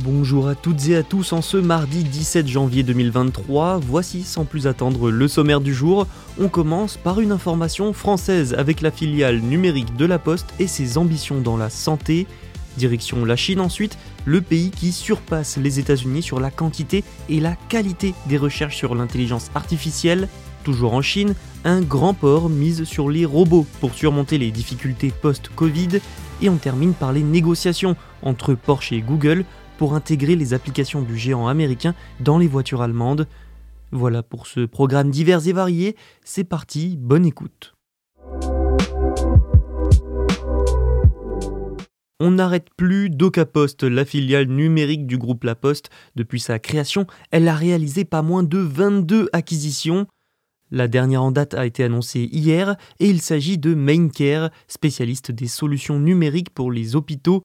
Bonjour à toutes et à tous en ce mardi 17 janvier 2023. Voici sans plus attendre le sommaire du jour. On commence par une information française avec la filiale numérique de la Poste et ses ambitions dans la santé. Direction la Chine ensuite, le pays qui surpasse les États-Unis sur la quantité et la qualité des recherches sur l'intelligence artificielle. Toujours en Chine, un grand port mise sur les robots pour surmonter les difficultés post-Covid. Et on termine par les négociations entre Porsche et Google pour intégrer les applications du géant américain dans les voitures allemandes. Voilà pour ce programme divers et varié, c'est parti, bonne écoute. On n'arrête plus DocaPost, la filiale numérique du groupe La Poste. Depuis sa création, elle a réalisé pas moins de 22 acquisitions. La dernière en date a été annoncée hier et il s'agit de Maincare, spécialiste des solutions numériques pour les hôpitaux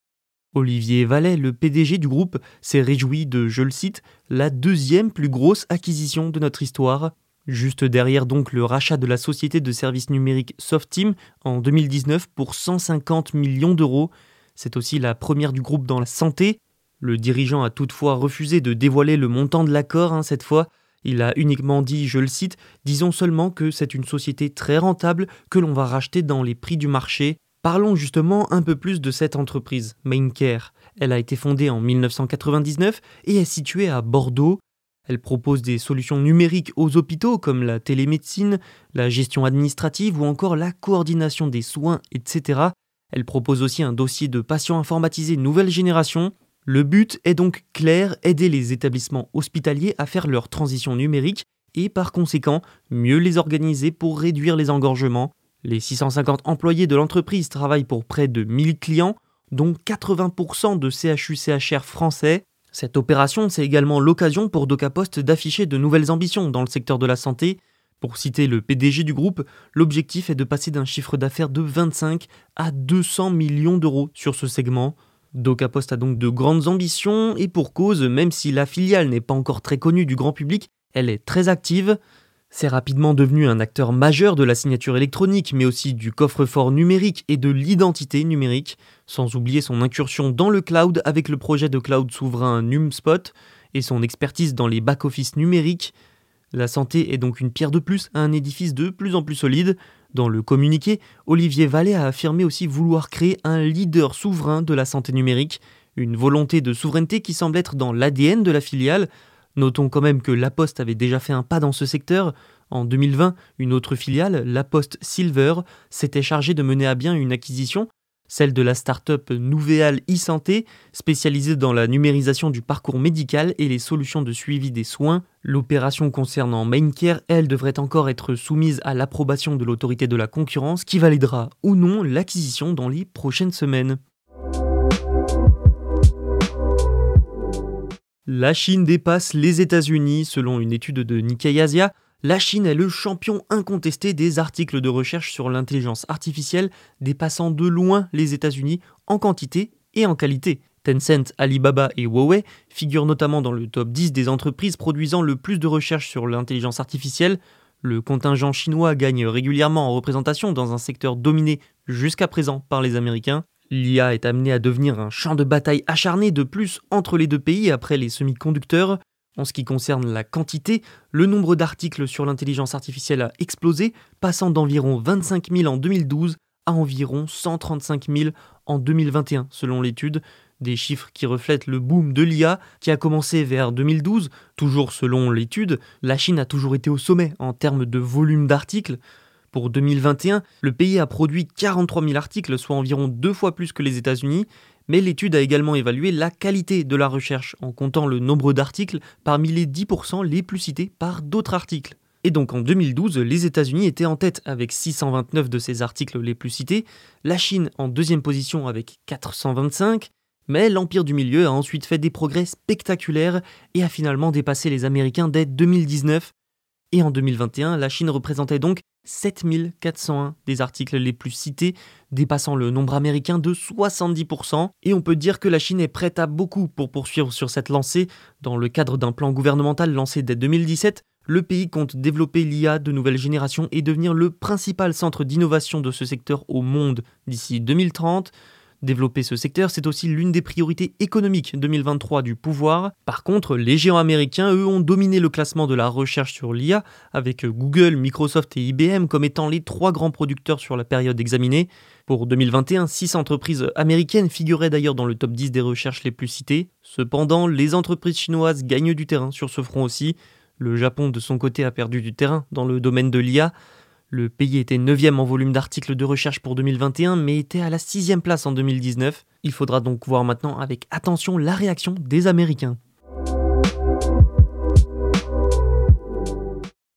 Olivier Vallet, le PDG du groupe, s'est réjoui de, je le cite, la deuxième plus grosse acquisition de notre histoire. Juste derrière donc le rachat de la société de services numériques Softeam en 2019 pour 150 millions d'euros. C'est aussi la première du groupe dans la santé. Le dirigeant a toutefois refusé de dévoiler le montant de l'accord hein, cette fois. Il a uniquement dit, je le cite, disons seulement que c'est une société très rentable que l'on va racheter dans les prix du marché. Parlons justement un peu plus de cette entreprise, Maincare. Elle a été fondée en 1999 et est située à Bordeaux. Elle propose des solutions numériques aux hôpitaux comme la télémédecine, la gestion administrative ou encore la coordination des soins, etc. Elle propose aussi un dossier de patients informatisés nouvelle génération. Le but est donc clair, aider les établissements hospitaliers à faire leur transition numérique et par conséquent mieux les organiser pour réduire les engorgements. Les 650 employés de l'entreprise travaillent pour près de 1000 clients, dont 80% de CHU-CHR français. Cette opération, c'est également l'occasion pour DocaPost d'afficher de nouvelles ambitions dans le secteur de la santé. Pour citer le PDG du groupe, l'objectif est de passer d'un chiffre d'affaires de 25 à 200 millions d'euros sur ce segment. DocaPost a donc de grandes ambitions et pour cause, même si la filiale n'est pas encore très connue du grand public, elle est très active. C'est rapidement devenu un acteur majeur de la signature électronique, mais aussi du coffre-fort numérique et de l'identité numérique, sans oublier son incursion dans le cloud avec le projet de cloud souverain NumSpot et son expertise dans les back-office numériques. La santé est donc une pierre de plus à un édifice de plus en plus solide. Dans le communiqué, Olivier Vallet a affirmé aussi vouloir créer un leader souverain de la santé numérique, une volonté de souveraineté qui semble être dans l'ADN de la filiale, Notons quand même que La Poste avait déjà fait un pas dans ce secteur. En 2020, une autre filiale, La Poste Silver, s'était chargée de mener à bien une acquisition, celle de la start-up e-santé, spécialisée dans la numérisation du parcours médical et les solutions de suivi des soins. L'opération concernant Maincare, elle, devrait encore être soumise à l'approbation de l'autorité de la concurrence qui validera ou non l'acquisition dans les prochaines semaines. La Chine dépasse les États-Unis selon une étude de Nikkei Asia. La Chine est le champion incontesté des articles de recherche sur l'intelligence artificielle, dépassant de loin les États-Unis en quantité et en qualité. Tencent, Alibaba et Huawei figurent notamment dans le top 10 des entreprises produisant le plus de recherches sur l'intelligence artificielle. Le contingent chinois gagne régulièrement en représentation dans un secteur dominé jusqu'à présent par les Américains. L'IA est amenée à devenir un champ de bataille acharné de plus entre les deux pays après les semi-conducteurs. En ce qui concerne la quantité, le nombre d'articles sur l'intelligence artificielle a explosé, passant d'environ 25 000 en 2012 à environ 135 000 en 2021, selon l'étude. Des chiffres qui reflètent le boom de l'IA qui a commencé vers 2012. Toujours selon l'étude, la Chine a toujours été au sommet en termes de volume d'articles. Pour 2021, le pays a produit 43 000 articles, soit environ deux fois plus que les États-Unis, mais l'étude a également évalué la qualité de la recherche en comptant le nombre d'articles parmi les 10% les plus cités par d'autres articles. Et donc en 2012, les États-Unis étaient en tête avec 629 de ces articles les plus cités, la Chine en deuxième position avec 425, Mais l'Empire du Milieu a ensuite fait des progrès spectaculaires et a finalement dépassé les Américains dès 2019. Et en 2021, la Chine représentait donc 7401 des articles les plus cités, dépassant le nombre américain de 70%. Et on peut dire que la Chine est prête à beaucoup pour poursuivre sur cette lancée. Dans le cadre d'un plan gouvernemental lancé dès 2017, le pays compte développer l'IA de nouvelle génération et devenir le principal centre d'innovation de ce secteur au monde d'ici 2030. Développer ce secteur, c'est aussi l'une des priorités économiques 2023 du pouvoir. Par contre, les géants américains, eux, ont dominé le classement de la recherche sur l'IA, avec Google, Microsoft et IBM comme étant les trois grands producteurs sur la période examinée. Pour 2021, six entreprises américaines figuraient d'ailleurs dans le top 10 des recherches les plus citées. Cependant, les entreprises chinoises gagnent du terrain sur ce front aussi. Le Japon, de son côté, a perdu du terrain dans le domaine de l'IA. Le pays était 9e en volume d'articles de recherche pour 2021, mais était à la 6e place en 2019. Il faudra donc voir maintenant avec attention la réaction des Américains.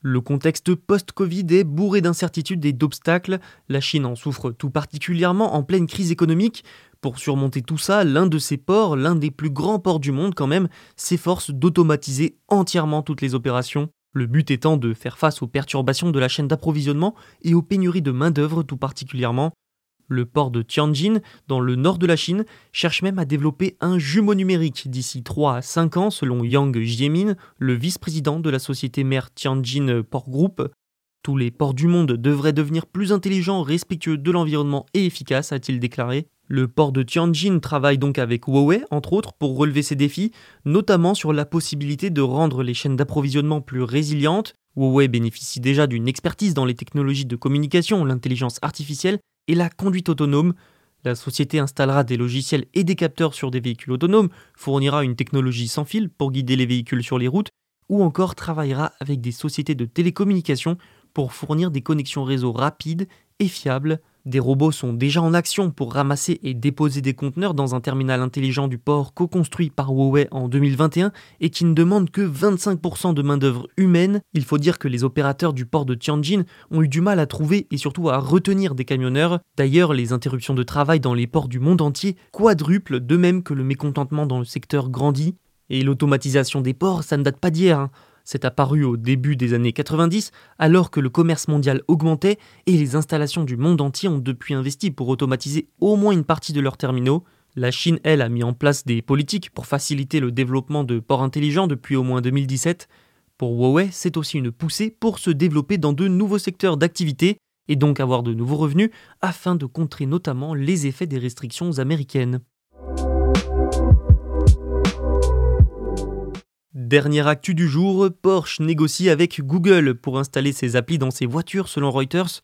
Le contexte post-Covid est bourré d'incertitudes et d'obstacles. La Chine en souffre tout particulièrement en pleine crise économique. Pour surmonter tout ça, l'un de ses ports, l'un des plus grands ports du monde quand même, s'efforce d'automatiser entièrement toutes les opérations. Le but étant de faire face aux perturbations de la chaîne d'approvisionnement et aux pénuries de main-d'œuvre tout particulièrement. Le port de Tianjin, dans le nord de la Chine, cherche même à développer un jumeau numérique d'ici 3 à 5 ans, selon Yang Jiemin, le vice-président de la société mère Tianjin Port Group. Tous les ports du monde devraient devenir plus intelligents, respectueux de l'environnement et efficaces, a-t-il déclaré. Le port de Tianjin travaille donc avec Huawei, entre autres, pour relever ces défis, notamment sur la possibilité de rendre les chaînes d'approvisionnement plus résilientes. Huawei bénéficie déjà d'une expertise dans les technologies de communication, l'intelligence artificielle et la conduite autonome. La société installera des logiciels et des capteurs sur des véhicules autonomes, fournira une technologie sans fil pour guider les véhicules sur les routes, ou encore travaillera avec des sociétés de télécommunications pour fournir des connexions réseau rapides et fiables. Des robots sont déjà en action pour ramasser et déposer des conteneurs dans un terminal intelligent du port co-construit par Huawei en 2021 et qui ne demande que 25% de main-d'œuvre humaine. Il faut dire que les opérateurs du port de Tianjin ont eu du mal à trouver et surtout à retenir des camionneurs. D'ailleurs, les interruptions de travail dans les ports du monde entier quadruplent, de même que le mécontentement dans le secteur grandit. Et l'automatisation des ports, ça ne date pas d'hier. Hein. C'est apparu au début des années 90, alors que le commerce mondial augmentait et les installations du monde entier ont depuis investi pour automatiser au moins une partie de leurs terminaux. La Chine, elle, a mis en place des politiques pour faciliter le développement de ports intelligents depuis au moins 2017. Pour Huawei, c'est aussi une poussée pour se développer dans de nouveaux secteurs d'activité et donc avoir de nouveaux revenus afin de contrer notamment les effets des restrictions américaines. Dernière actu du jour, Porsche négocie avec Google pour installer ses applis dans ses voitures selon Reuters.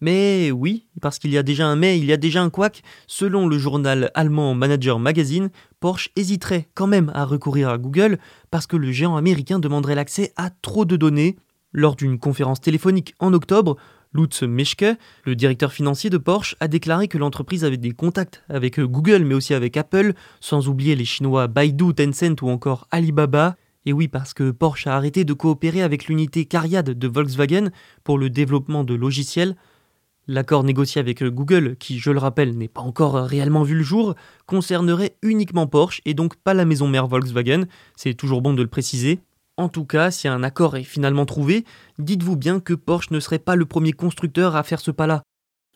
Mais oui, parce qu'il y a déjà un mais, il y a déjà un couac. Selon le journal allemand Manager Magazine, Porsche hésiterait quand même à recourir à Google parce que le géant américain demanderait l'accès à trop de données. Lors d'une conférence téléphonique en octobre, Lutz Meschke, le directeur financier de Porsche, a déclaré que l'entreprise avait des contacts avec Google mais aussi avec Apple, sans oublier les Chinois Baidu, Tencent ou encore Alibaba. Et oui, parce que Porsche a arrêté de coopérer avec l'unité Cariad de Volkswagen pour le développement de logiciels. L'accord négocié avec Google, qui je le rappelle n'est pas encore réellement vu le jour, concernerait uniquement Porsche et donc pas la maison mère Volkswagen, c'est toujours bon de le préciser. En tout cas, si un accord est finalement trouvé, dites-vous bien que Porsche ne serait pas le premier constructeur à faire ce pas-là.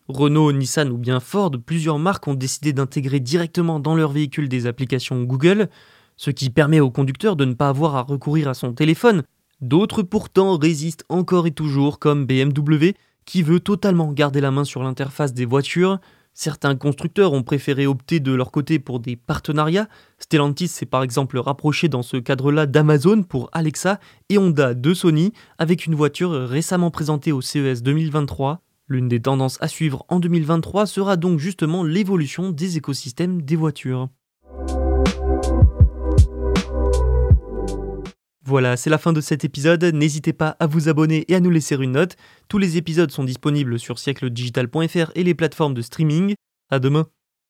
Renault, Nissan ou bien Ford, plusieurs marques ont décidé d'intégrer directement dans leurs véhicules des applications Google ce qui permet au conducteur de ne pas avoir à recourir à son téléphone. D'autres pourtant résistent encore et toujours, comme BMW, qui veut totalement garder la main sur l'interface des voitures. Certains constructeurs ont préféré opter de leur côté pour des partenariats. Stellantis s'est par exemple rapproché dans ce cadre-là d'Amazon pour Alexa et Honda de Sony avec une voiture récemment présentée au CES 2023. L'une des tendances à suivre en 2023 sera donc justement l'évolution des écosystèmes des voitures. Voilà, c'est la fin de cet épisode. N'hésitez pas à vous abonner et à nous laisser une note. Tous les épisodes sont disponibles sur siècledigital.fr et les plateformes de streaming. À demain.